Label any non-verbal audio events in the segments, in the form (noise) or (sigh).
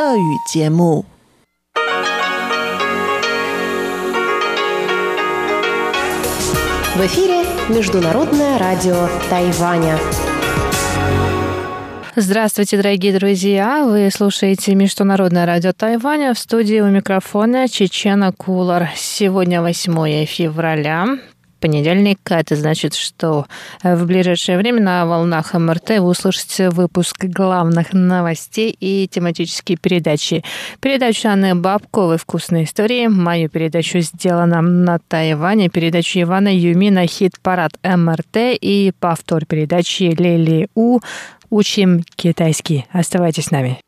俄语节目。В эфире Международное радио Тайваня. Здравствуйте, дорогие друзья! Вы слушаете Международное радио Тайваня в студии у микрофона Чечена Кулар. Сегодня 8 февраля понедельник. Это значит, что э, в ближайшее время на волнах МРТ вы услышите выпуск главных новостей и тематические передачи. Передачу Анны Бабковой «Вкусные истории», мою передачу сделана на Тайване, передачу Ивана Юмина «Хит-парад МРТ» и повтор передачи Лели У «Учим китайский». Оставайтесь с нами.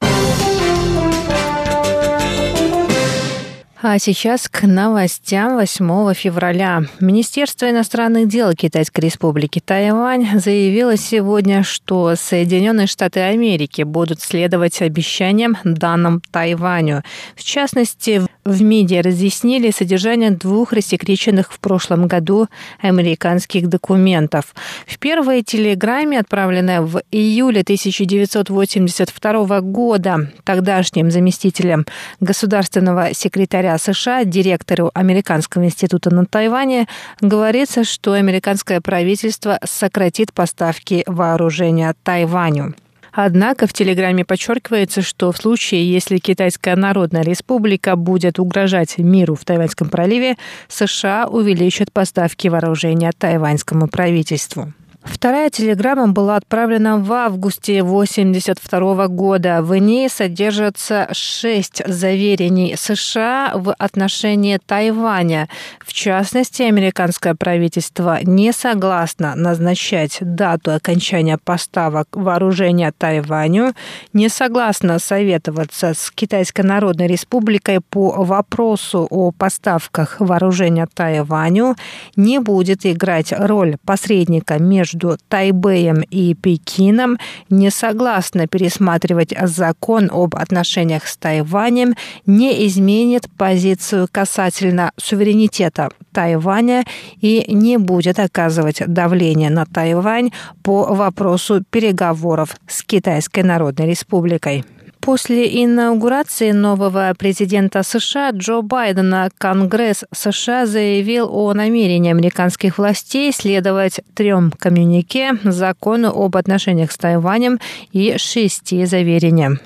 А сейчас к новостям 8 февраля. Министерство иностранных дел Китайской Республики Тайвань заявило сегодня, что Соединенные Штаты Америки будут следовать обещаниям данным Тайваню. В частности, в МИДе разъяснили содержание двух рассекреченных в прошлом году американских документов. В первой телеграмме, отправленной в июле 1982 года тогдашним заместителем государственного секретаря США директору Американского института на Тайване говорится, что американское правительство сократит поставки вооружения Тайваню. Однако в телеграмме подчеркивается, что в случае, если Китайская Народная Республика будет угрожать миру в Тайваньском проливе, США увеличат поставки вооружения тайваньскому правительству. Вторая телеграмма была отправлена в августе 1982 года. В ней содержатся шесть заверений США в отношении Тайваня. В частности, американское правительство не согласно назначать дату окончания поставок вооружения Тайваню, не согласно советоваться с Китайской Народной Республикой по вопросу о поставках вооружения Тайваню, не будет играть роль посредника между между Тайбэем и Пекином не согласна пересматривать закон об отношениях с Тайванем, не изменит позицию касательно суверенитета Тайваня и не будет оказывать давление на Тайвань по вопросу переговоров с Китайской Народной Республикой. После инаугурации нового президента США Джо Байдена Конгресс США заявил о намерении американских властей следовать трем коммюнике, закону об отношениях с Тайванем и шести заверениям.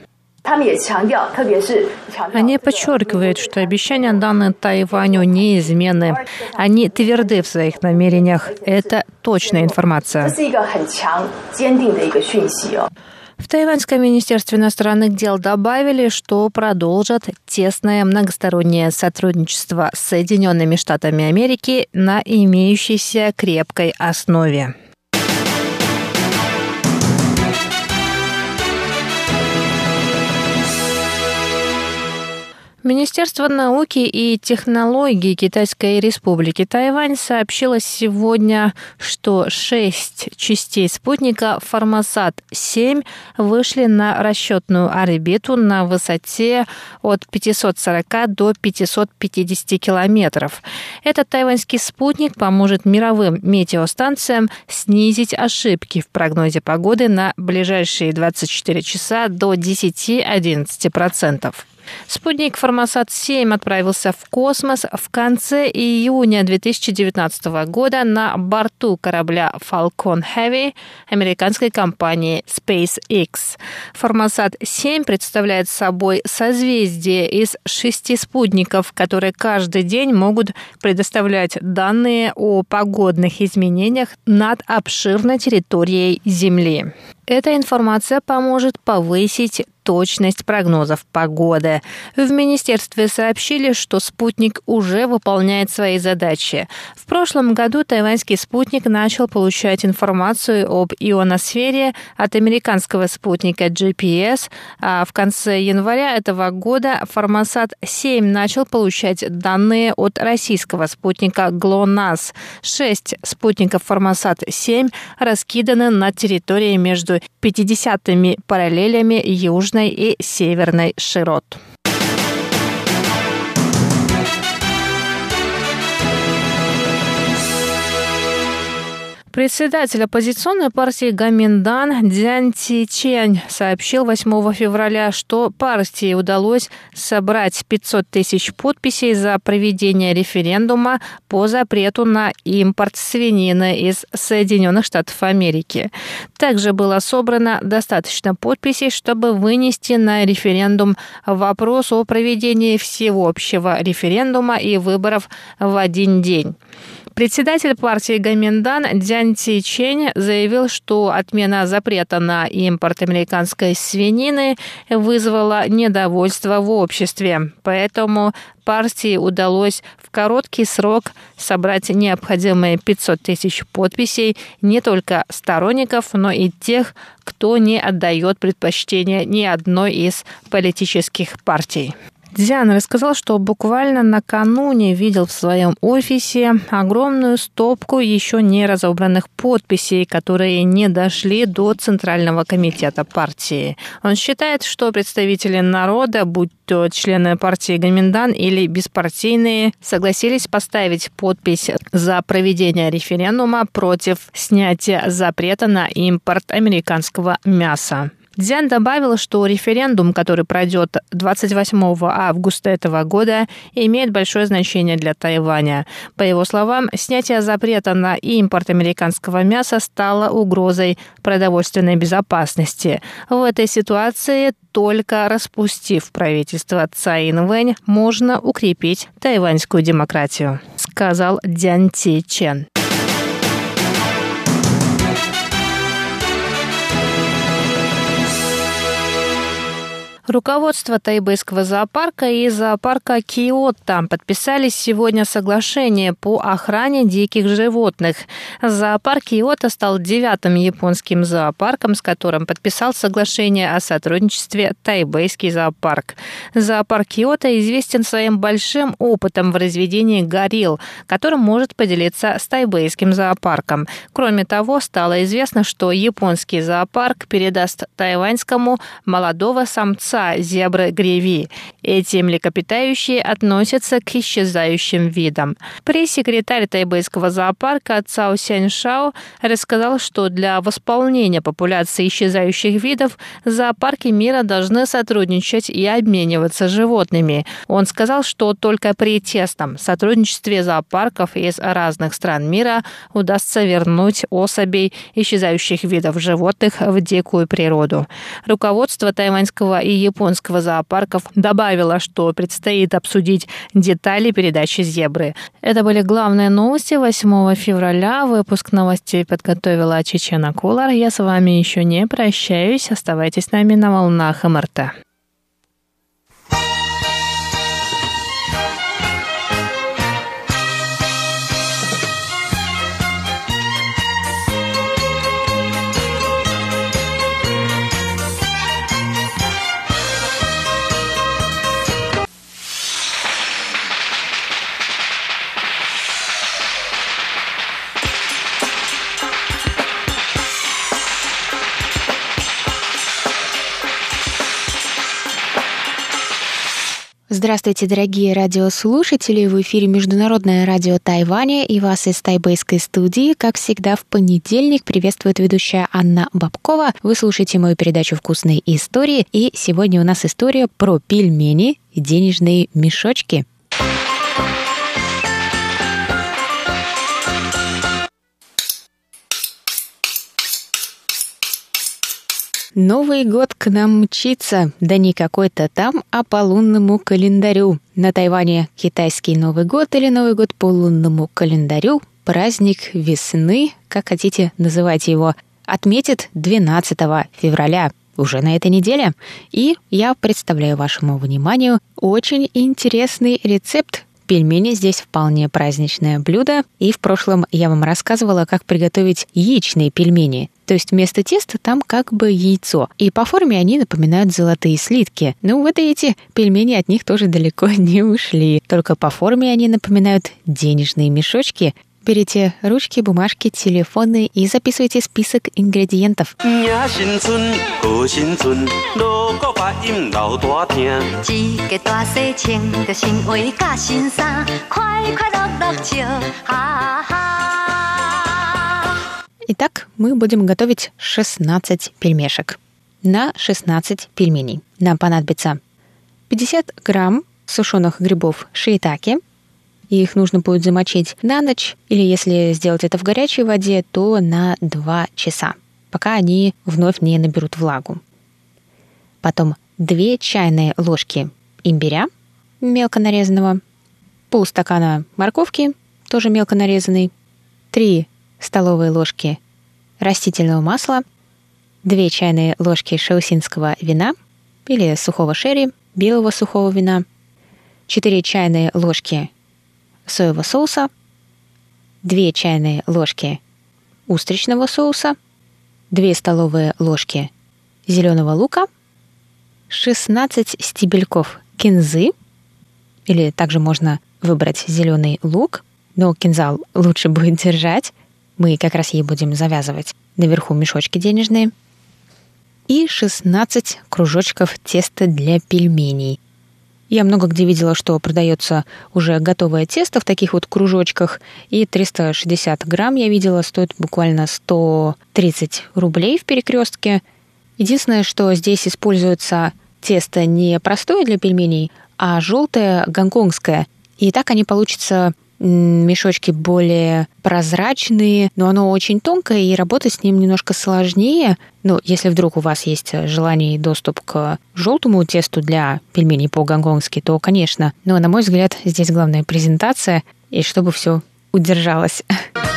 Они подчеркивают, что обещания, данные Тайваню, неизменны. Они тверды в своих намерениях. Это точная информация. В Тайваньском министерстве иностранных дел добавили, что продолжат тесное многостороннее сотрудничество с Соединенными Штатами Америки на имеющейся крепкой основе. Министерство науки и технологий Китайской Республики Тайвань сообщило сегодня, что шесть частей спутника Формосат-7 вышли на расчетную орбиту на высоте от 540 до 550 километров. Этот тайваньский спутник поможет мировым метеостанциям снизить ошибки в прогнозе погоды на ближайшие 24 часа до 10-11%. Спутник Формосат-7 отправился в космос в конце июня 2019 года на борту корабля Falcon Heavy американской компании SpaceX. Формосат-7 представляет собой созвездие из шести спутников, которые каждый день могут предоставлять данные о погодных изменениях над обширной территорией Земли. Эта информация поможет повысить точность прогнозов погоды. В министерстве сообщили, что спутник уже выполняет свои задачи. В прошлом году тайваньский спутник начал получать информацию об ионосфере от американского спутника GPS, а в конце января этого года Формосат-7 начал получать данные от российского спутника GLONASS. Шесть спутников Формосат-7 раскиданы на территории между 50-ми параллелями Южной Южной и Северной широт. Председатель оппозиционной партии Гаминдан Дзян Ти Чень сообщил 8 февраля, что партии удалось собрать 500 тысяч подписей за проведение референдума по запрету на импорт свинины из Соединенных Штатов Америки. Также было собрано достаточно подписей, чтобы вынести на референдум вопрос о проведении всеобщего референдума и выборов в один день. Председатель партии Гаминдан Дзян Ци Чень заявил, что отмена запрета на импорт американской свинины вызвала недовольство в обществе. Поэтому партии удалось в короткий срок собрать необходимые 500 тысяч подписей не только сторонников, но и тех, кто не отдает предпочтение ни одной из политических партий. Дзян рассказал, что буквально накануне видел в своем офисе огромную стопку еще не разобранных подписей, которые не дошли до Центрального комитета партии. Он считает, что представители народа, будь то члены партии Гаминдан или беспартийные, согласились поставить подпись за проведение референдума против снятия запрета на импорт американского мяса. Дзян добавил, что референдум, который пройдет 28 августа этого года, имеет большое значение для Тайваня. По его словам, снятие запрета на импорт американского мяса стало угрозой продовольственной безопасности. В этой ситуации только распустив правительство Цай Инвэнь, можно укрепить тайваньскую демократию, сказал Дзян Ти Чен. Руководство Тайбэйского зоопарка и зоопарка Киото подписали сегодня соглашение по охране диких животных. Зоопарк Киото стал девятым японским зоопарком, с которым подписал соглашение о сотрудничестве Тайбэйский зоопарк. Зоопарк Киото известен своим большим опытом в разведении горилл, которым может поделиться с Тайбэйским зоопарком. Кроме того, стало известно, что японский зоопарк передаст тайваньскому молодого самца самца зебры греви. Эти млекопитающие относятся к исчезающим видам. Пресс-секретарь тайбэйского зоопарка Цао Сяньшао рассказал, что для восполнения популяции исчезающих видов зоопарки мира должны сотрудничать и обмениваться животными. Он сказал, что только при тесном сотрудничестве зоопарков из разных стран мира удастся вернуть особей исчезающих видов животных в дикую природу. Руководство тайваньского и японского зоопарков добавила, что предстоит обсудить детали передачи зебры. Это были главные новости 8 февраля. Выпуск новостей подготовила Чечена Кулар. Я с вами еще не прощаюсь. Оставайтесь с нами на волнах МРТ. Здравствуйте, дорогие радиослушатели! В эфире Международное радио Тайваня и вас из тайбэйской студии. Как всегда, в понедельник приветствует ведущая Анна Бабкова. Вы слушаете мою передачу «Вкусные истории». И сегодня у нас история про пельмени и денежные мешочки – Новый год к нам мчится, да не какой-то там, а по лунному календарю. На Тайване китайский Новый год или Новый год по лунному календарю, праздник весны, как хотите называть его, отметит 12 февраля уже на этой неделе. И я представляю вашему вниманию очень интересный рецепт Пельмени здесь вполне праздничное блюдо, и в прошлом я вам рассказывала, как приготовить яичные пельмени. То есть вместо теста там как бы яйцо. И по форме они напоминают золотые слитки. Ну вот эти пельмени от них тоже далеко (laughs) не ушли. Только по форме они напоминают денежные мешочки, Берите ручки, бумажки, телефоны и записывайте список ингредиентов. Итак, мы будем готовить 16 пельмешек. На 16 пельменей нам понадобится 50 грамм сушеных грибов шиитаки. Их нужно будет замочить на ночь, или если сделать это в горячей воде, то на 2 часа, пока они вновь не наберут влагу. Потом 2 чайные ложки имбиря мелко нарезанного, полстакана морковки, тоже мелко нарезанный, 3 столовые ложки растительного масла, 2 чайные ложки шаусинского вина или сухого шерри, белого сухого вина, 4 чайные ложки соевого соуса, 2 чайные ложки устричного соуса, 2 столовые ложки зеленого лука, 16 стебельков кинзы, или также можно выбрать зеленый лук, но кинзал лучше будет держать, мы как раз ей будем завязывать наверху мешочки денежные. И 16 кружочков теста для пельменей. Я много где видела, что продается уже готовое тесто в таких вот кружочках. И 360 грамм я видела, стоит буквально 130 рублей в перекрестке. Единственное, что здесь используется тесто не простое для пельменей, а желтое гонконгское. И так они получатся мешочки более прозрачные, но оно очень тонкое, и работать с ним немножко сложнее. Ну, если вдруг у вас есть желание и доступ к желтому тесту для пельменей по-гонконгски, то, конечно. Но, на мой взгляд, здесь главная презентация, и чтобы все удержалось. (laughs)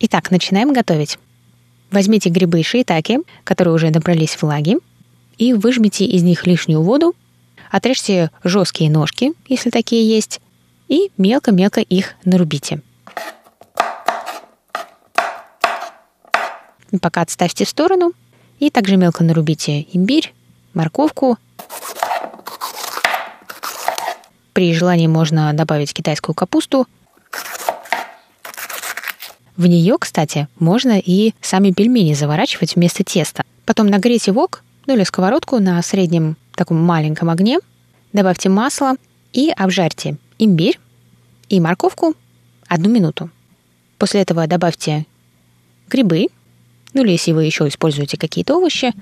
Итак, начинаем готовить. Возьмите грибы шиитаки, которые уже набрались влаги, и выжмите из них лишнюю воду, отрежьте жесткие ножки, если такие есть, и мелко-мелко их нарубите. Пока отставьте в сторону, и также мелко нарубите имбирь, морковку. При желании можно добавить китайскую капусту – в нее, кстати, можно и сами пельмени заворачивать вместо теста. Потом нагрейте вок, ну или сковородку на среднем таком маленьком огне, добавьте масло и обжарьте имбирь и морковку одну минуту. После этого добавьте грибы, ну или если вы еще используете какие-то овощи,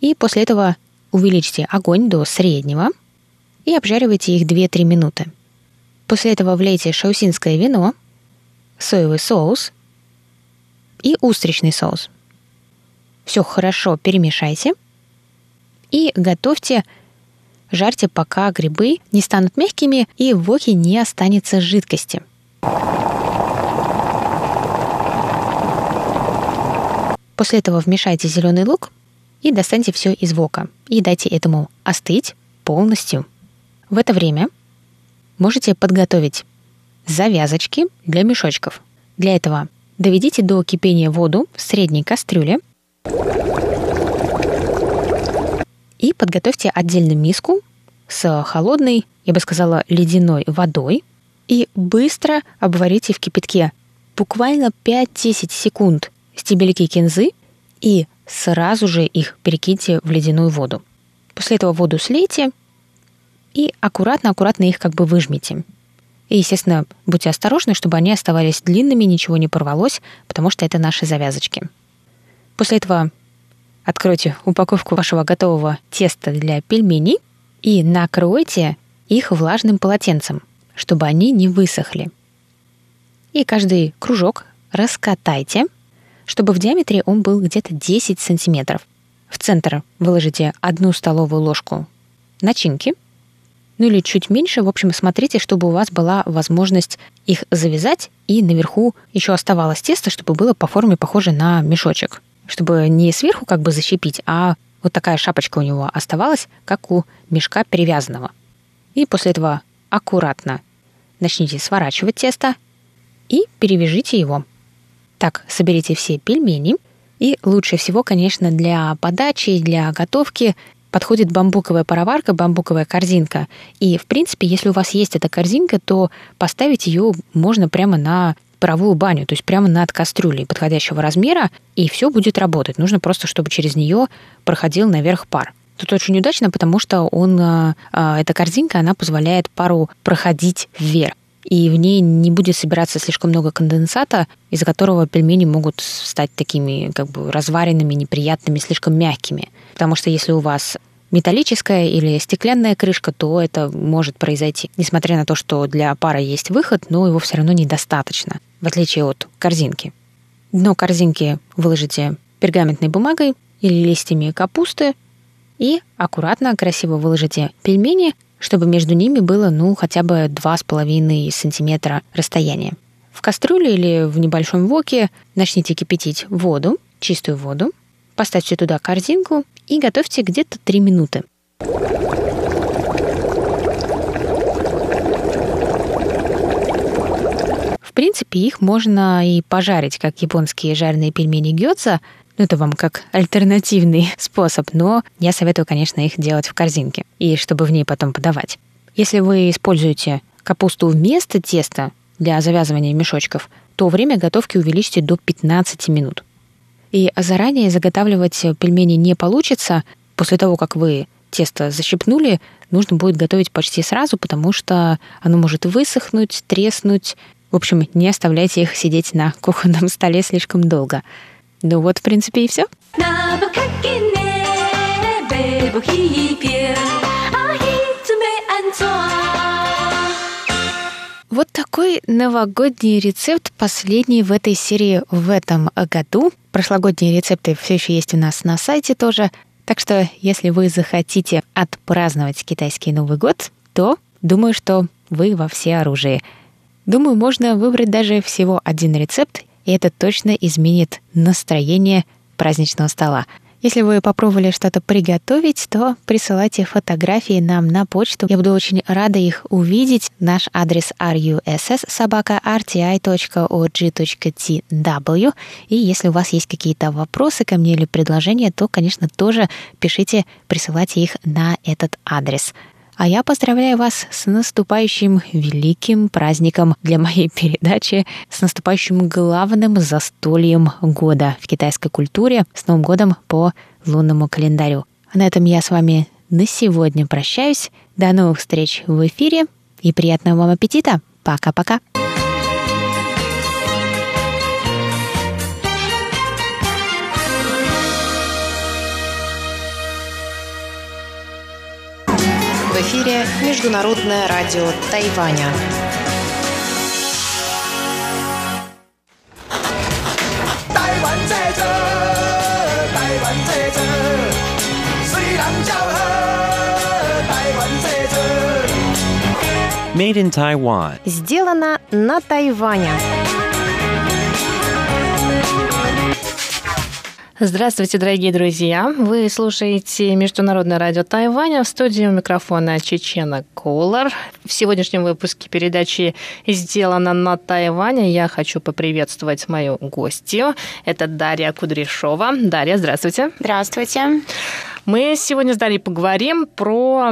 и после этого увеличьте огонь до среднего и обжаривайте их 2-3 минуты. После этого влейте шаусинское вино, соевый соус и устричный соус. Все хорошо перемешайте и готовьте, жарьте, пока грибы не станут мягкими и в воке не останется жидкости. После этого вмешайте зеленый лук и достаньте все из вока и дайте этому остыть полностью. В это время можете подготовить завязочки для мешочков. Для этого Доведите до кипения воду в средней кастрюле и подготовьте отдельно миску с холодной, я бы сказала, ледяной водой и быстро обварите в кипятке буквально 5-10 секунд стебельки кинзы и сразу же их перекиньте в ледяную воду. После этого воду слейте и аккуратно-аккуратно их как бы выжмите. И, естественно, будьте осторожны, чтобы они оставались длинными, ничего не порвалось, потому что это наши завязочки. После этого откройте упаковку вашего готового теста для пельменей и накройте их влажным полотенцем, чтобы они не высохли. И каждый кружок раскатайте, чтобы в диаметре он был где-то 10 сантиметров. В центр выложите одну столовую ложку начинки – ну или чуть меньше. В общем, смотрите, чтобы у вас была возможность их завязать, и наверху еще оставалось тесто, чтобы было по форме похоже на мешочек. Чтобы не сверху как бы защепить, а вот такая шапочка у него оставалась, как у мешка перевязанного. И после этого аккуратно начните сворачивать тесто и перевяжите его. Так, соберите все пельмени. И лучше всего, конечно, для подачи, для готовки подходит бамбуковая пароварка, бамбуковая корзинка. И, в принципе, если у вас есть эта корзинка, то поставить ее можно прямо на паровую баню, то есть прямо над кастрюлей подходящего размера, и все будет работать. Нужно просто, чтобы через нее проходил наверх пар. Тут очень удачно, потому что он, а, а, эта корзинка, она позволяет пару проходить вверх и в ней не будет собираться слишком много конденсата, из-за которого пельмени могут стать такими как бы разваренными, неприятными, слишком мягкими. Потому что если у вас металлическая или стеклянная крышка, то это может произойти. Несмотря на то, что для пара есть выход, но его все равно недостаточно, в отличие от корзинки. Дно корзинки выложите пергаментной бумагой или листьями капусты и аккуратно, красиво выложите пельмени, чтобы между ними было, ну, хотя бы 2,5 сантиметра расстояния. В кастрюле или в небольшом воке начните кипятить воду, чистую воду, поставьте туда корзинку и готовьте где-то 3 минуты. В принципе, их можно и пожарить, как японские жареные пельмени гёдза, ну, это вам как альтернативный (laughs) способ, но я советую, конечно, их делать в корзинке, и чтобы в ней потом подавать. Если вы используете капусту вместо теста для завязывания мешочков, то время готовки увеличьте до 15 минут. И заранее заготавливать пельмени не получится. После того, как вы тесто защипнули, нужно будет готовить почти сразу, потому что оно может высохнуть, треснуть. В общем, не оставляйте их сидеть на кухонном (laughs) столе слишком долго. Ну вот, в принципе, и все. Вот такой новогодний рецепт, последний в этой серии в этом году. Прошлогодние рецепты все еще есть у нас на сайте тоже. Так что, если вы захотите отпраздновать китайский Новый год, то думаю, что вы во все оружие. Думаю, можно выбрать даже всего один рецепт и это точно изменит настроение праздничного стола. Если вы попробовали что-то приготовить, то присылайте фотографии нам на почту. Я буду очень рада их увидеть. Наш адрес russ.rti.org.tw. И если у вас есть какие-то вопросы ко мне или предложения, то, конечно, тоже пишите, присылайте их на этот адрес. А я поздравляю вас с наступающим великим праздником для моей (laughs) передачи, с наступающим главным застольем года в китайской культуре, с Новым годом по лунному календарю. На этом я с вами на сегодня прощаюсь. До новых встреч в эфире и приятного вам аппетита. Пока-пока. Эфире Международное радио Тайваня. Made in Taiwan. Сделано на Тайване. Здравствуйте, дорогие друзья! Вы слушаете Международное радио Тайваня в студии у микрофона Чечена Колор. В сегодняшнем выпуске передачи «Сделано на Тайване» я хочу поприветствовать мою гостью. Это Дарья Кудряшова. Дарья, здравствуйте. Здравствуйте. Мы сегодня с Дарьей поговорим про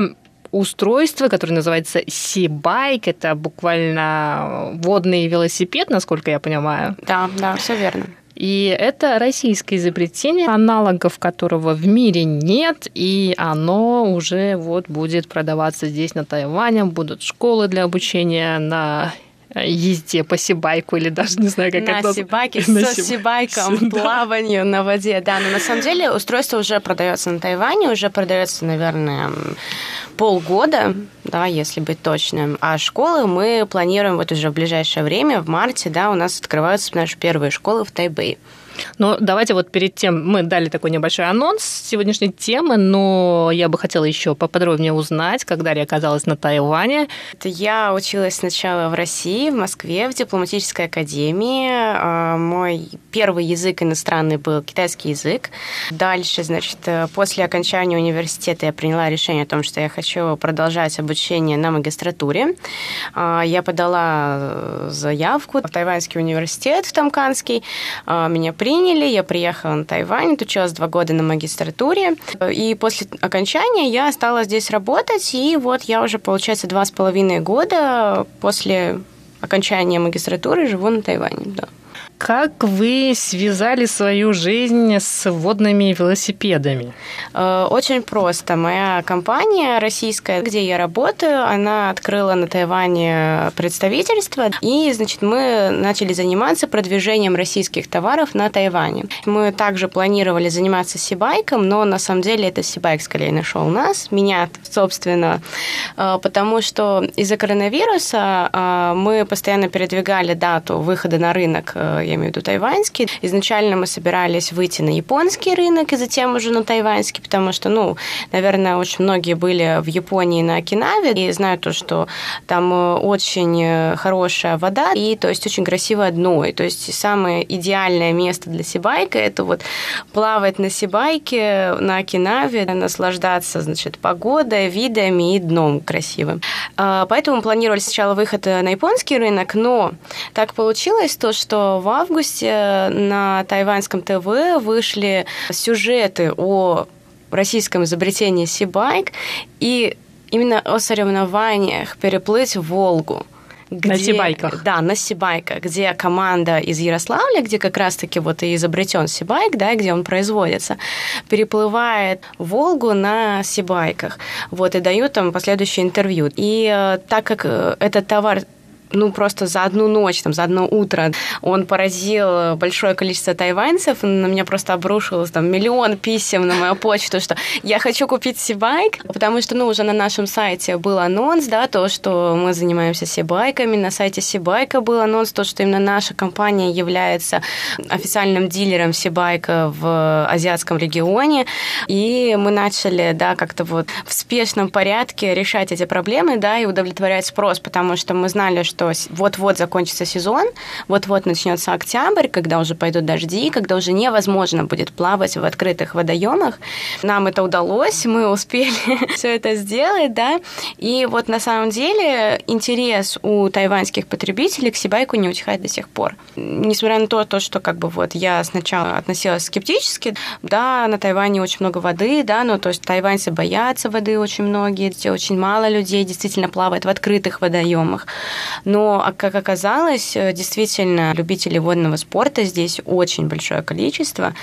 устройство, которое называется Сибайк. Это буквально водный велосипед, насколько я понимаю. Да, да, все верно. И это российское изобретение, аналогов которого в мире нет, и оно уже вот будет продаваться здесь, на Тайване, будут школы для обучения на езде по Сибайку или даже не знаю, как на это... Сибайке, (laughs) на со Сибайком, плаванию на воде. Да, но на самом деле устройство уже продается на Тайване, уже продается, наверное, полгода, да, если быть точным. А школы мы планируем вот уже в ближайшее время, в марте, да, у нас открываются наши первые школы в Тайбэе. Ну, давайте вот перед тем мы дали такой небольшой анонс сегодняшней темы, но я бы хотела еще поподробнее узнать, когда я оказалась на Тайване. Я училась сначала в России, в Москве, в дипломатической академии. А, мой первый язык иностранный был китайский язык. Дальше, значит, после окончания университета я приняла решение о том, что я хочу продолжать обучение на магистратуре. А, я подала заявку в Тайваньский университет в Тамканский. А, меня приняли, я приехала на Тайвань, отучилась два года на магистратуре. И после окончания я стала здесь работать, и вот я уже, получается, два с половиной года после окончания магистратуры живу на Тайване, да. Как вы связали свою жизнь с водными велосипедами? Э, очень просто. Моя компания российская, где я работаю, она открыла на Тайване представительство, и, значит, мы начали заниматься продвижением российских товаров на Тайване. Мы также планировали заниматься сибайком, но на самом деле это сибайк скорее нашел нас, меня, собственно, э, потому что из-за коронавируса э, мы постоянно передвигали дату выхода на рынок я имею в виду тайваньский. Изначально мы собирались выйти на японский рынок и затем уже на тайваньский, потому что, ну, наверное, очень многие были в Японии на Окинаве и знают то, что там э, очень э, хорошая вода и, то есть, очень красивое дно. И, то есть, самое идеальное место для сибайка – это вот плавать на сибайке на Окинаве, наслаждаться, значит, погодой, видами и дном красивым. А, поэтому планировали сначала выход э, на японский рынок, но так получилось то, что в августе на тайваньском ТВ вышли сюжеты о российском изобретении Сибайк и именно о соревнованиях переплыть Волгу. Где, на Сибайках. Да, на Сибайках, где команда из Ярославля, где как раз-таки вот и изобретен Сибайк, да, где он производится, переплывает Волгу на Сибайках, вот, и дают там последующее интервью. И э, так как э, этот товар ну, просто за одну ночь, там, за одно утро он поразил большое количество тайваньцев, на меня просто обрушилось там миллион писем на мою почту, что я хочу купить сибайк, потому что, ну, уже на нашем сайте был анонс, да, то, что мы занимаемся сибайками, на сайте Сибайка был анонс, то, что именно наша компания является официальным дилером сибайка в азиатском регионе, и мы начали, да, как-то вот в спешном порядке решать эти проблемы, да, и удовлетворять спрос, потому что мы знали, что что вот-вот закончится сезон, вот-вот начнется октябрь, когда уже пойдут дожди, когда уже невозможно будет плавать в открытых водоемах. Нам это удалось, мы успели (laughs) все это сделать, да, и вот на самом деле интерес у тайваньских потребителей к Сибайку не утихает до сих пор. Несмотря на то, то, что как бы вот я сначала относилась скептически, да, на Тайване очень много воды, да, но то есть тайваньцы боятся воды очень многие, очень мало людей действительно плавает в открытых водоемах. Но, а как оказалось, э, действительно, любителей водного спорта здесь очень большое количество.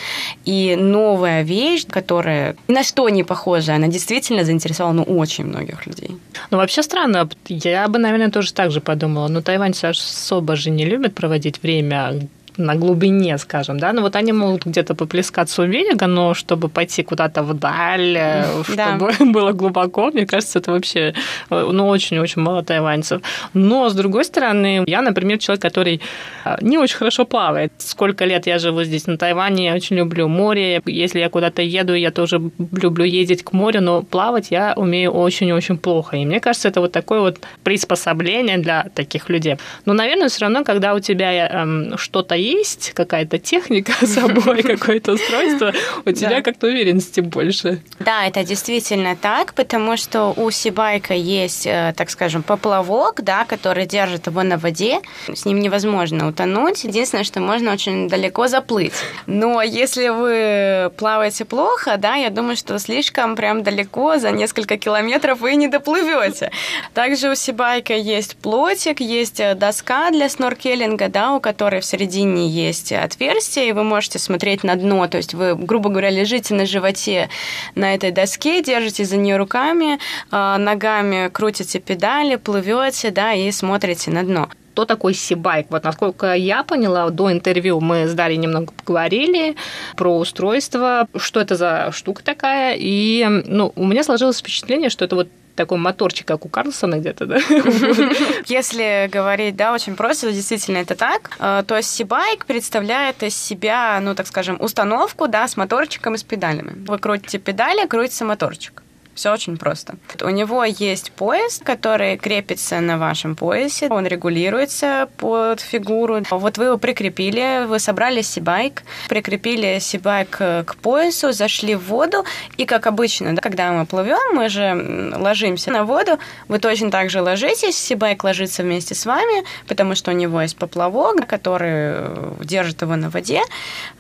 И новая вещь, которая ни на что не похожа, она действительно заинтересовала ну, очень многих людей. Ну, вообще странно. Я бы, наверное, тоже так же подумала. Но тайваньцы особо же не любят проводить время на глубине, скажем, да, но вот они могут где-то поплескаться у берега, но чтобы пойти куда-то вдаль, э, чтобы (laughs) было глубоко, мне кажется, это вообще, э, ну, очень-очень мало тайваньцев. Но, с другой стороны, я, например, человек, который э, не очень хорошо плавает. Сколько лет я живу здесь, на Тайване, я очень люблю море. Если я куда-то еду, я тоже люблю ездить к морю, но плавать я умею очень-очень плохо. И мне кажется, это вот такое вот приспособление для таких людей. Но, наверное, все равно, когда у тебя эм, что-то есть какая-то техника (laughs) с собой, какое-то устройство, у тебя как-то уверенности больше. Да, это действительно так, потому что у Сибайка есть, э, так скажем, поплавок, да, который держит его на воде. С ним невозможно утонуть. Единственное, что можно очень далеко заплыть. Но если вы плаваете плохо, да, я думаю, что слишком прям далеко, за несколько километров вы не доплывете. Также у Сибайка есть плотик, есть э, доска для сноркелинга, да, у которой в середине середине есть отверстие, и вы можете смотреть на дно. То есть вы, грубо говоря, лежите на животе на этой доске, держите за нее руками, а, ногами крутите педали, плывете, да, и смотрите на дно кто такой Сибайк. Вот насколько я поняла, до интервью мы с Дарьей немного поговорили про устройство, что это за штука такая. И ну, у меня сложилось впечатление, что это вот такой моторчик, как у Карлсона где-то, да? (laughs) Если говорить, да, очень просто, действительно это так. Э, то есть Сибайк представляет из себя, ну, так скажем, установку, да, с моторчиком и с педалями. Вы крутите педали, крутится моторчик. Все очень просто. У него есть пояс, который крепится на вашем поясе. Он регулируется под фигуру. Вот вы его прикрепили, вы собрали сибайк, прикрепили сибайк к поясу, зашли в воду, и как обычно, да, когда мы плывем, мы же ложимся на воду, вы точно так же ложитесь, сибайк ложится вместе с вами, потому что у него есть поплавок, который держит его на воде.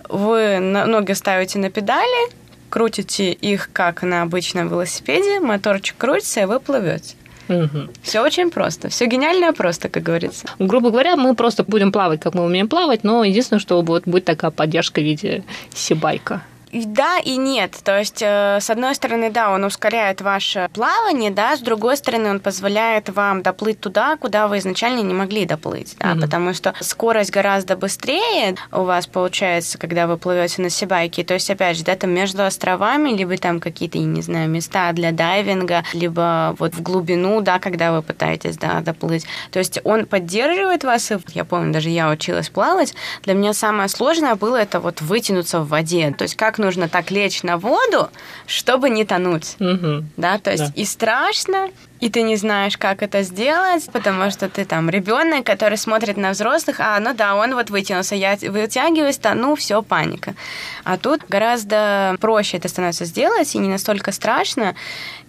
Вы ноги ставите на педали, крутите их, как на обычном велосипеде, моторчик крутится, и вы плывете. Угу. Все очень просто. Все гениально просто, как говорится. Грубо говоря, мы просто будем плавать, как мы умеем плавать, но единственное, что будет, будет такая поддержка в виде сибайка. Да и нет. То есть, э, с одной стороны, да, он ускоряет ваше плавание, да, с другой стороны, он позволяет вам доплыть туда, куда вы изначально не могли доплыть, да, mm-hmm. потому что скорость гораздо быстрее у вас получается, когда вы плывете на Сибайке. То есть, опять же, да, там между островами, либо там какие-то, я не знаю, места для дайвинга, либо вот в глубину, да, когда вы пытаетесь, да, доплыть. То есть, он поддерживает вас, и я помню, даже я училась плавать, для меня самое сложное было это вот вытянуться в воде. То есть, как нужно так лечь на воду, чтобы не тонуть. Угу. Да, то есть да. и страшно, и ты не знаешь, как это сделать, потому что ты там ребенок, который смотрит на взрослых, а, ну да, он вот вытянулся, я вытягиваюсь, тону, все, паника. А тут гораздо проще это становится сделать, и не настолько страшно,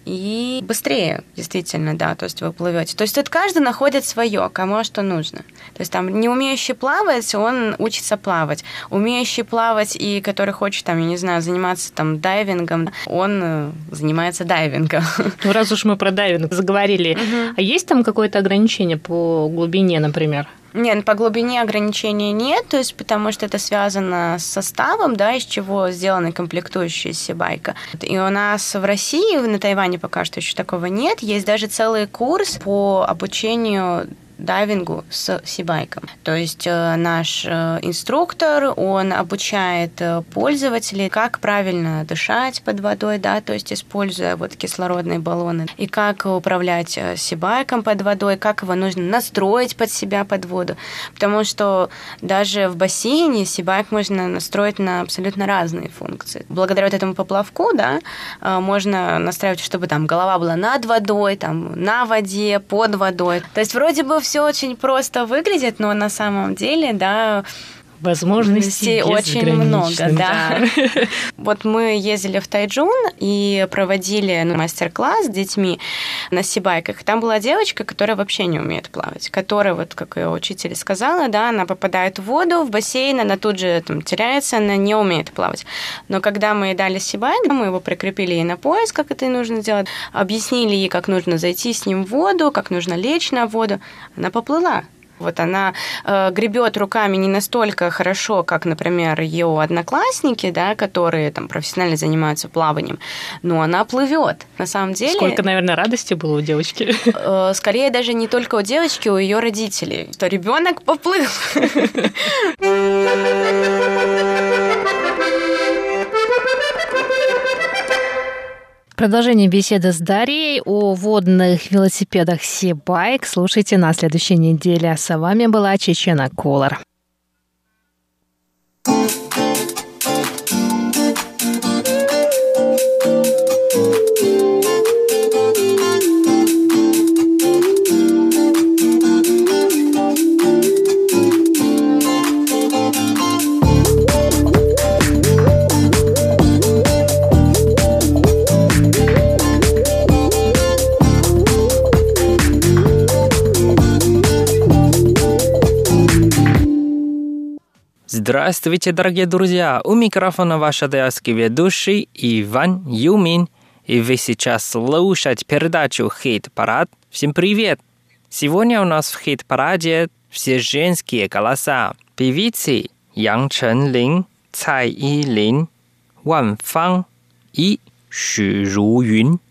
и быстрее, действительно, да, то есть вы плывете. То есть тут каждый находит свое, кому что нужно. То есть там не умеющий плавать, он учится плавать. Умеющий плавать и который хочет, там, я не знаю, заниматься там дайвингом, он э, занимается дайвингом. (laughs) Ну, раз уж мы про дайвинг заговорили, угу. а есть там какое-то ограничение по глубине, например? Нет, по глубине ограничения нет, то есть потому что это связано с составом, да, из чего сделаны комплектующие байка. И у нас в России, на Тайване пока что еще такого нет. Есть даже целый курс по обучению дайвингу с сибайком. То есть э, наш э, инструктор, он обучает э, пользователей, как правильно дышать под водой, да, то есть используя вот кислородные баллоны, и как управлять сибайком под водой, как его нужно настроить под себя под воду. Потому что даже в бассейне сибайк можно настроить на абсолютно разные функции. Благодаря вот этому поплавку, да, можно настраивать, чтобы там голова была над водой, там на воде, под водой. То есть вроде бы все очень просто выглядит, но на самом деле, да, возможностей очень много, да. да. (laughs) Вот мы ездили в Тайджун и проводили ну, мастер-класс с детьми на сибайках. Там была девочка, которая вообще не умеет плавать, которая, вот как ее учитель сказала, да, она попадает в воду, в бассейн, она тут же там теряется, она не умеет плавать. Но когда мы ей дали сибайк, мы его прикрепили ей на пояс, как это и нужно сделать, объяснили ей, как нужно зайти с ним в воду, как нужно лечь на воду, она поплыла. Вот она э, гребет руками не настолько хорошо, как, например, ее одноклассники, да, которые там профессионально занимаются плаванием, но она плывет. На самом деле. Сколько, наверное, радости было у девочки. Э, скорее даже не только у девочки, у ее родителей, что ребенок поплыл. (laughs) Продолжение беседы с Дарьей о водных велосипедах Сибайк слушайте на следующей неделе. С вами была Чечена Колор. Здравствуйте, дорогие друзья! У микрофона ваш адайский ведущий Иван Юмин. И вы сейчас слушаете передачу «Хит-парад». Всем привет! Сегодня у нас в «Хит-параде» все женские голоса. Певицы Ян Ченлин, Цай Илин, Ван Фang и Xu Руюн.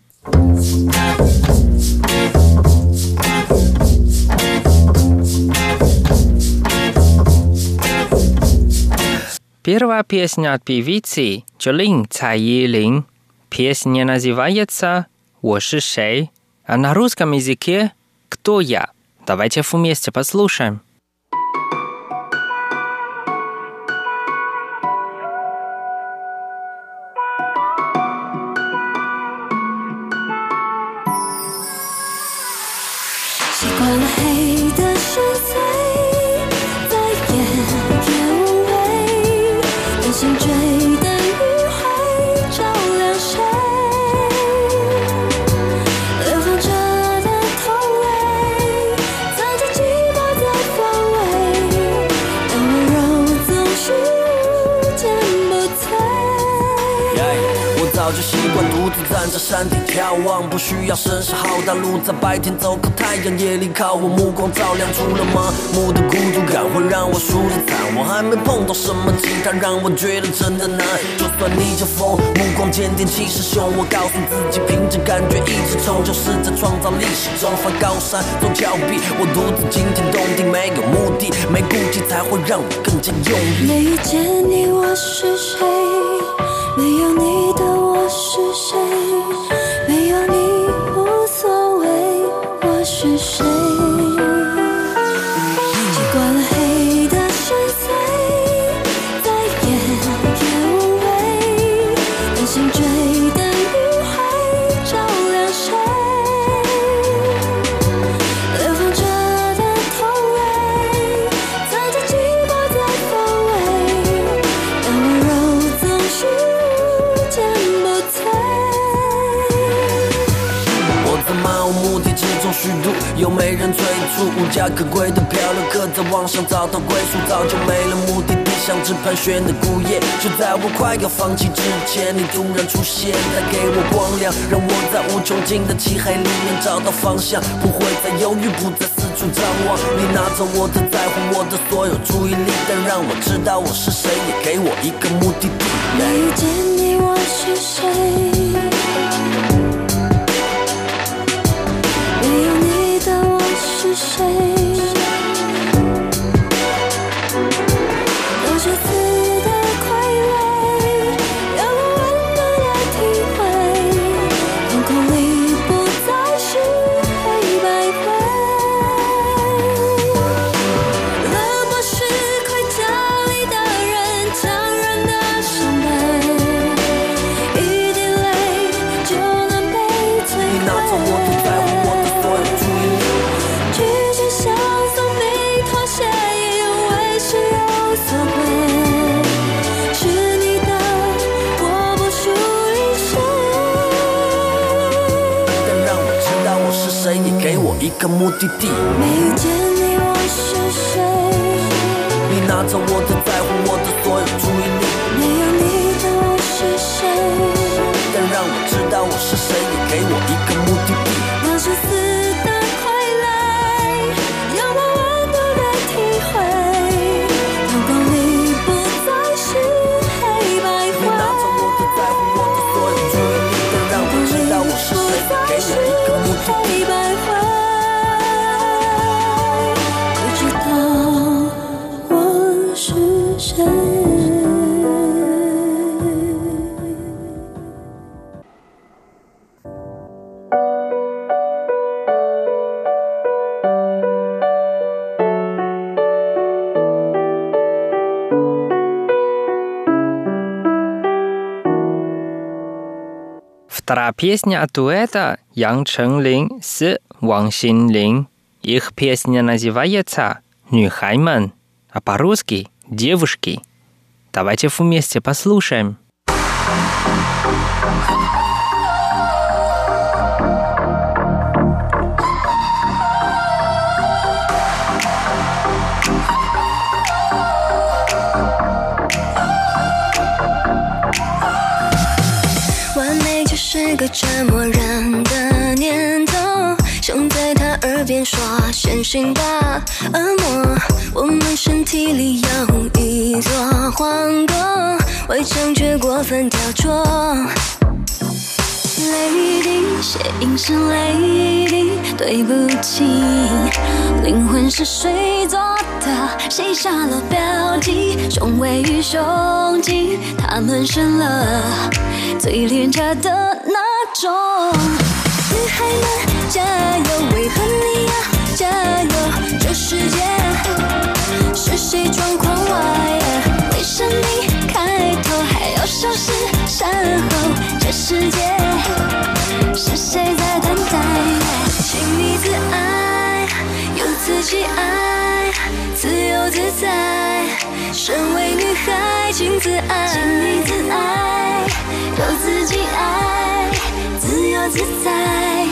Первая песня от певицы Чолин Цай Илин. Песня называется «Wo shi shei», а на русском языке «Кто я?». Давайте вместе послушаем. 独自站在山顶眺望，不需要声势浩大，路在白天走，靠太阳，夜里靠我目光照亮。除了麻木的孤独感会让我输得惨，我还没碰到什么其他让我觉得真的难。就算逆着风，目光坚定，气势汹，我告诉自己，凭着感觉一直冲，就是在创造历史中翻高山走峭壁。我独自惊天动地，没有目的，没顾忌，才会让我更加用力。没遇见你，我是谁？没有你是谁？无家可归的漂流客在网上找到归宿，早就没了目的地，像只盘旋的孤雁。就在我快要放弃之前，你突然出现，带给我光亮，让我在无穷尽的漆黑里面找到方向，不会再犹豫，不再四处张望。你拿走我的在乎，我的所有注意力，但让我知道我是谁，也给我一个目的地。遇见你，我是谁？change. 个目的地。没遇见你，我是谁？你拿走我的在乎，我的 песня от дуэта Ян Чэнлин с Ван Синлин. Их песня называется «Нюхайман», а по-русски «Девушки». Давайте вместе послушаем. 是个折磨人的念头，想在他耳边说先行吧，恶魔。我们身体里有一座皇宫，围墙却过分雕琢。雷霆，血影是雷霆，对不起，灵魂是谁做的？谁下了标记？雄伟与胸襟，他们生了最廉价的那中，女孩们加油！为何你要加油？这世界是谁装狂妄？为生命开头还要收拾善后？这世界是谁在等待？请你自爱，由自己爱，自由自在。身为女孩，请自爱。请自爱，由自己爱。自在，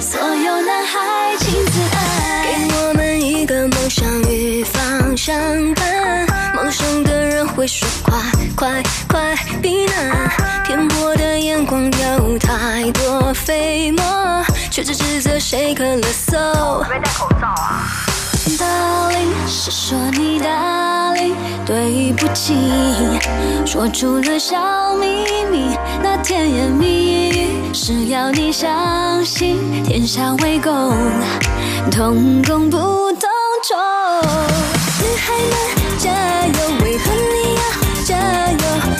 所有男孩请自爱。给我们一个梦想与方向盘，陌生的人会说快快快避难，偏颇的眼光有太多飞沫，却只指责谁可勒索。没戴口罩啊？道理是说你道理对不起，说出了小秘密，那甜言蜜语是要你相信，天下为公，同工不同酬。女孩们加油，为何你要加油？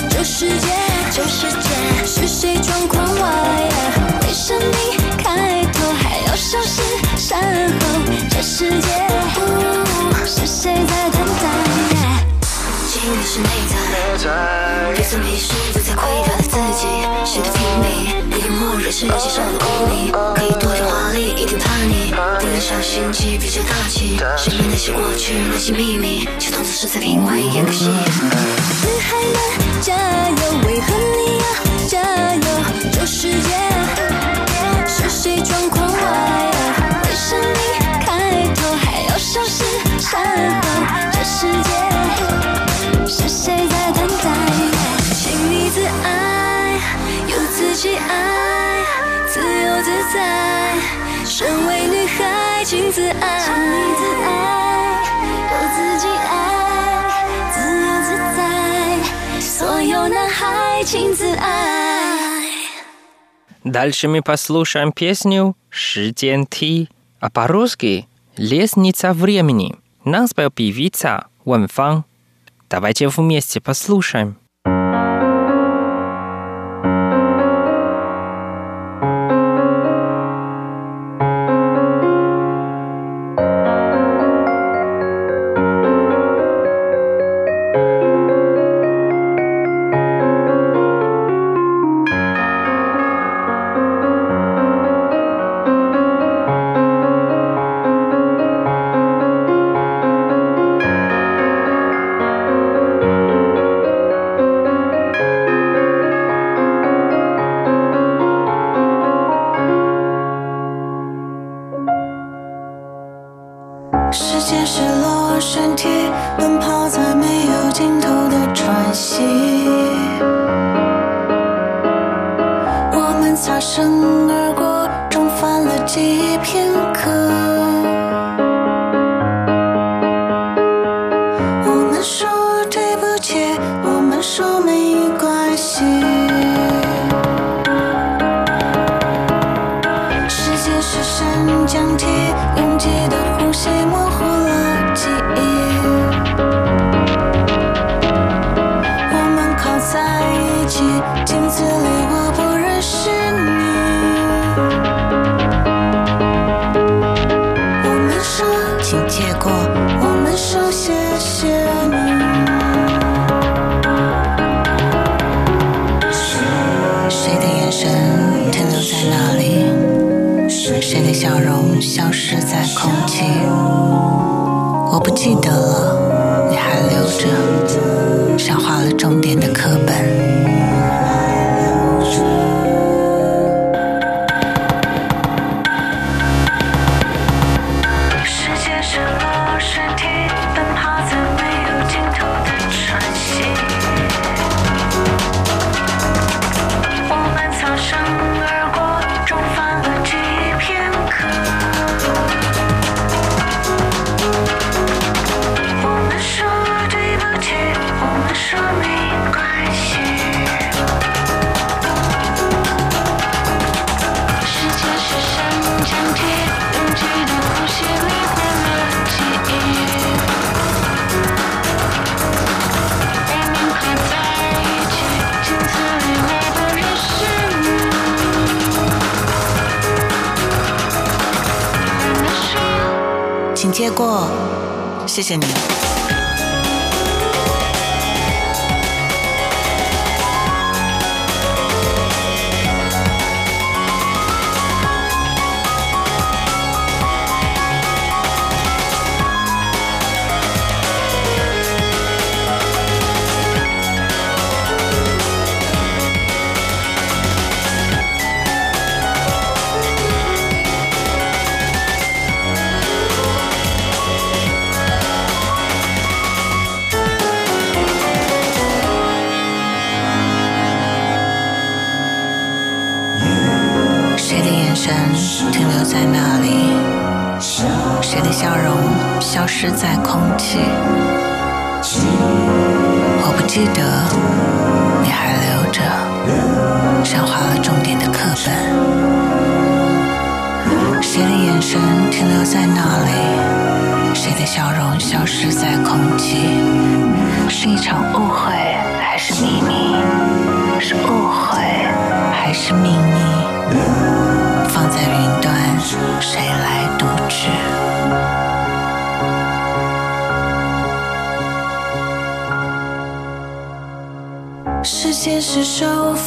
这世界，这世界是谁状况外呀？为什你开头还要小心善后？这世界，是内在，别做迷失，不再亏待了自己。谁的拼命，你用默认是接受了污名，可以多点华丽，一点叛逆，不能小心机，比较大气。身边那些过去，那些秘密，却当作是在品味演个戏。女孩们加油，为何你要加油？这世界是谁状况外呀？为什你开头还要小心善后？孩，请自爱，请你自爱，有自己爱，自由自在。所有男孩，请自爱。 Дальше мы послушаем песню «Шиден Ти», а по-русски «Лестница времени». Нам спел певица Вэн Фан. Давайте вместе послушаем. 谢谢你。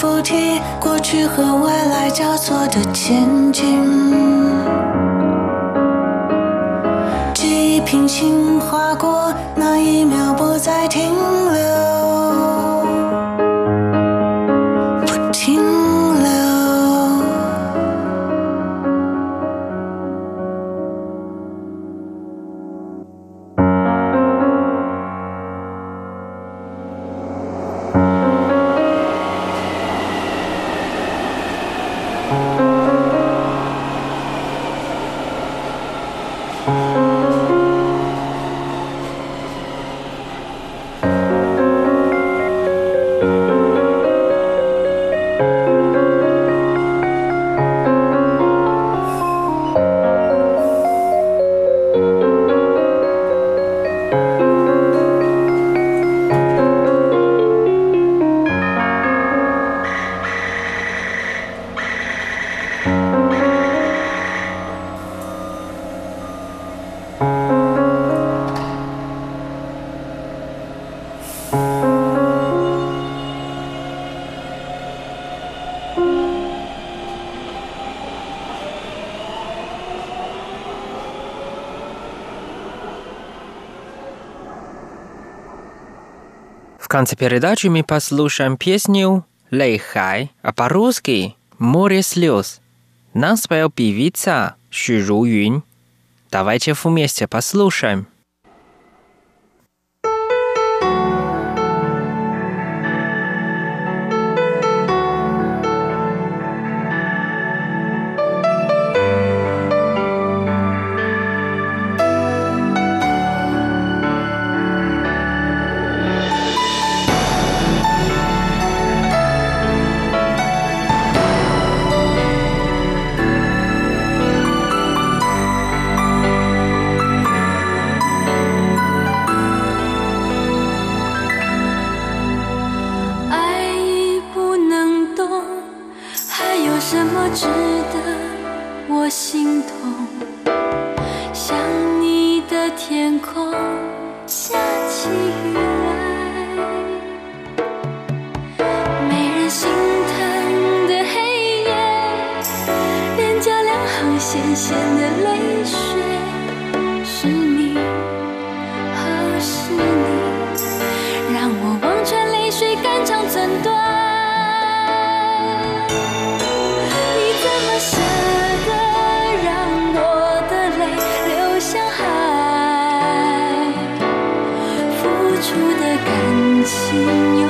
不提过去和未来交错的前景。记忆平行划过那一秒不再停。конце передачи мы послушаем песню «Лейхай», а по-русски «Море слез». Нам спел певица Ши Ру Юнь. Давайте вместе послушаем. 咸咸的泪水是你哦是你让我望穿泪水肝肠寸断。你怎么舍得让我的泪流向海？付出的感情永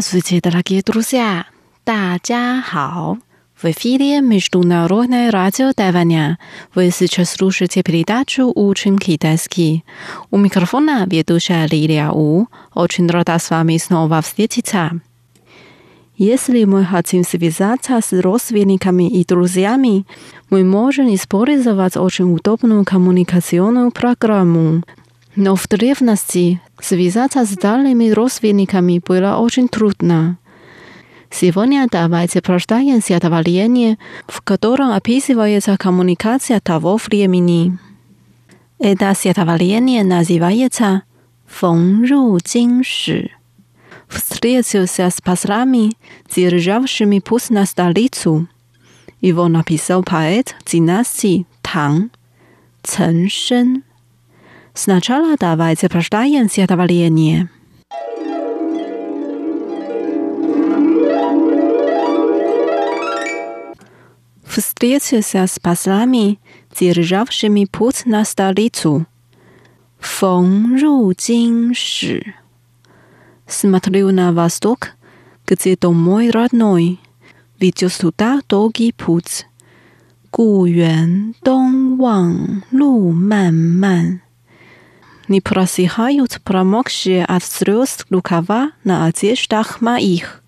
Здравствуйте, дорогие друзья! 大家好! В эфире Международное радио Тайваня. Вы сейчас слушаете передачу «Учим китайский». У микрофона ведущая Лилия У. Очень рада с вами снова встретиться. Если мы хотим связаться с родственниками и друзьями, мы можем использовать очень удобную коммуникационную программу. но в древности связаться с дальними родственниками было очень трудно. Сегодня давайте прочитаем стихотворение, в котором описывается коммуникация того времени. Это стихотворение называется «Фэн ру джин ши». Встретился с послами, державшими путь на столицу. Его написал поэт династии Тang, Цэн Шэн. Сначала давайте прочитаем стихотворение. Встретился с послами, державшими путь на столицу. Фэн ру джин ши. Смотрю на восток, где дом мой родной, ведет туда долгий путь. 故园东望路漫漫。 Не просыхают промокшие от слез рукава на одеждах моих.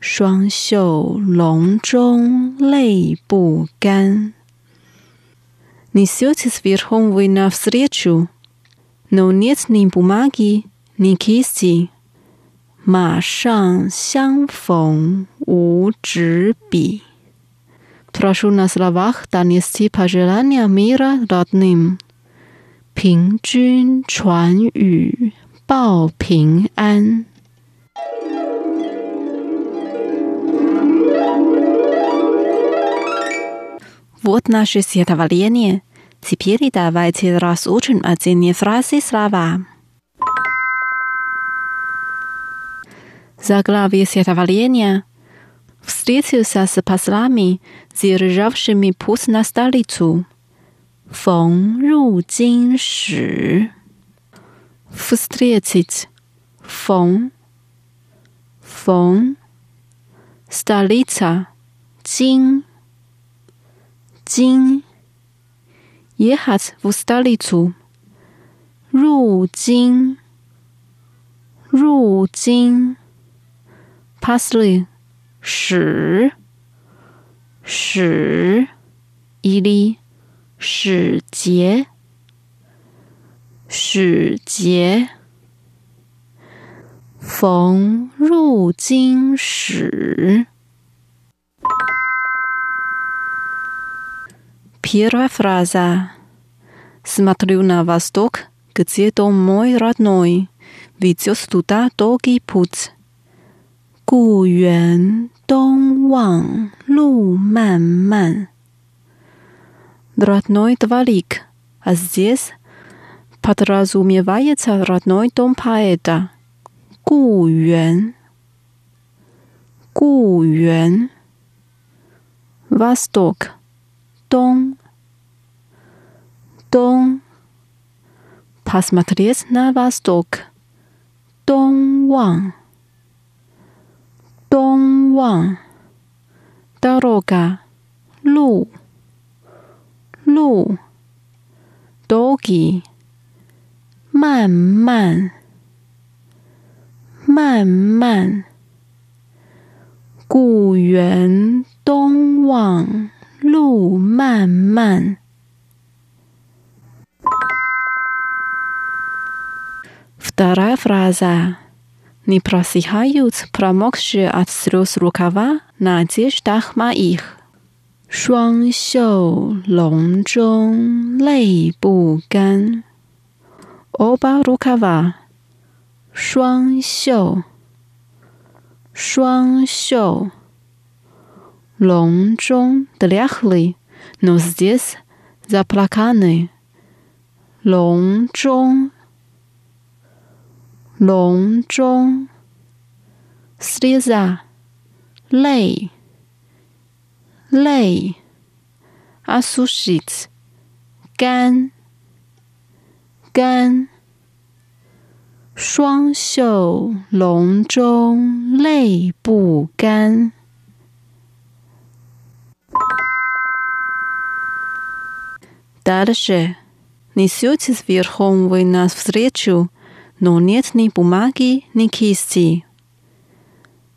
双袖笼中泪不干。Несетесь верхом вы навстречу, но нет ни бумаги, ни кисти. 马上相逢无纸笔。Прошу на словах донести пожелания мира родным. 平君传语报平安。 Вот наше стихотворение. Теперь давайте разучим отдельные фразы слова. Заглавие стихотворения встретился с послами, державшими путь на столицу. 逢入京时，встретить，逢，逢，столица，京，京，ехать в столицу，入京，入京，пошли，使，使，или 使节，使节，逢入京时。Первая фраза. Смотрю на восток, где дом мой родной, ведет туда долгий путь. 故园东望路漫漫。 родной дворик, а здесь подразумевается родной дом поэта. Гу Юэн. Гу Юэн. Восток. Дон. Дон. Посмотреть на восток. Дон Ван. Дон Ван. Дорога. Лу. 路，doggy，慢慢，慢慢，故园东望路漫漫。Вторая фраза. Не просыхают промокшие от слез рукава на одеждах моих. 双袖龙钟泪不干，оба рукава。双袖，双袖，龙钟 доляхли, но здесь заплаканы。龙钟，龙钟，слеза，泪。 泪，осушить，干，干，双袖龙钟泪不干。Дальше. Несетесь верхом вы нас встречу, но нет ни бумаги, ни кисти.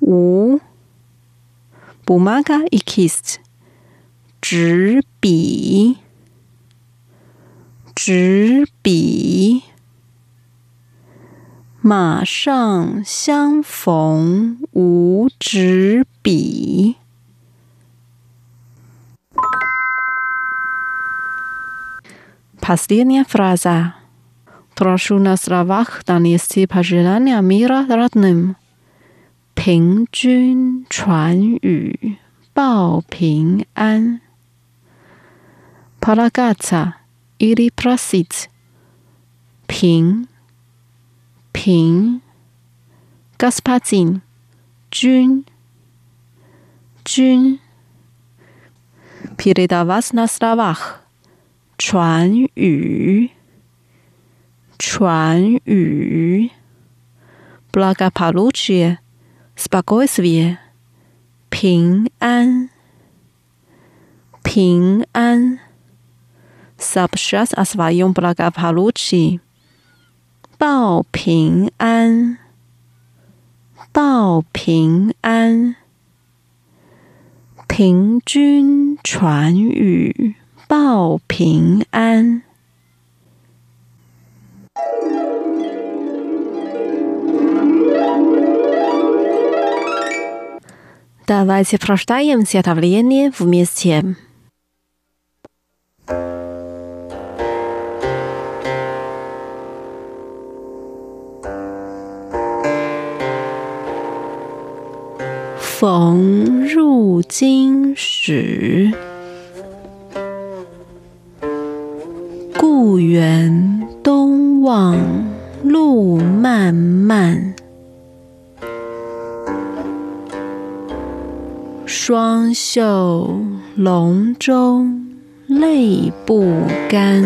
无，бумага и кисть，纸笔，纸笔，马上相逢无纸笔。Последняя фраза. Прошу на словах донести пожелания мира родным. 平君传语报平安。Palagata ili prasit 平平 Gaspatin 君君 Передавать на словах 传语传语 Благополучие spokojnie，平安，平安。Subshat asvayom blagapaluchi，报平安，报平安。平均传语报平安。Давайте прочитаем стихотворение вместе. «逢入京时，故园东望路漫漫。 双袖龙钟泪不干，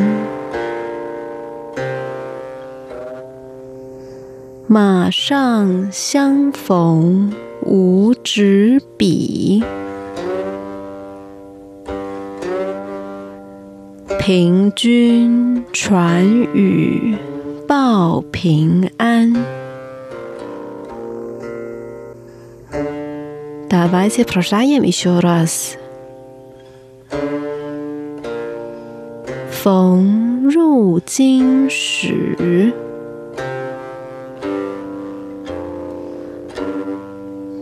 马上相逢无纸笔，凭君传语报平安。Давайте прочитаем еще раз. 逢入京时，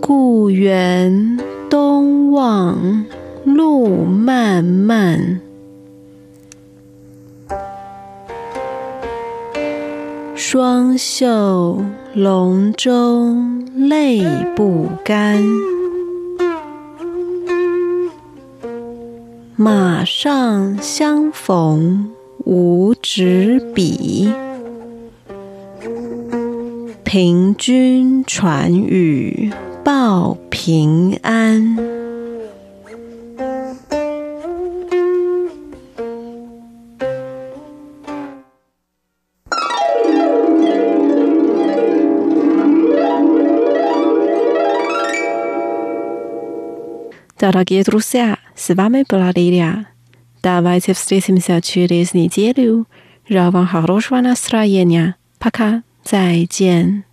故园东望路漫漫。双袖龙舟泪不干。 马上相逢无纸笔，凭君传语报平安。Дорогие друзья, с вами была Лилия. Давайте встретимся через неделю. Желаю вам хорошего настроения. Пока. 再见。